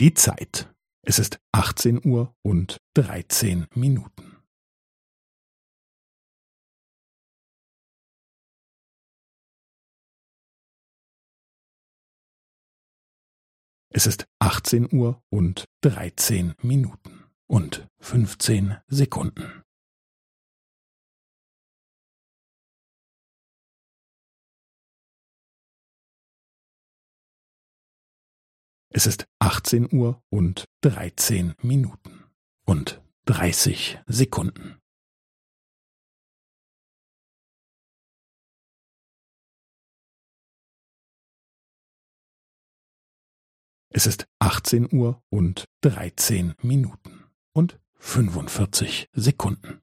Die Zeit. Es ist 18 Uhr und 13 Minuten. Es ist 18 Uhr und 13 Minuten und 15 Sekunden. Es ist 18 Uhr und 13 Minuten und 30 Sekunden. Es ist 18 Uhr und 13 Minuten und 45 Sekunden.